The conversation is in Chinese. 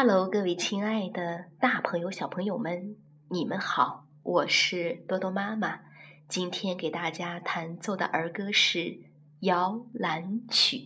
Hello，各位亲爱的大朋友、小朋友们，你们好，我是多多妈妈。今天给大家弹奏的儿歌是《摇篮曲》。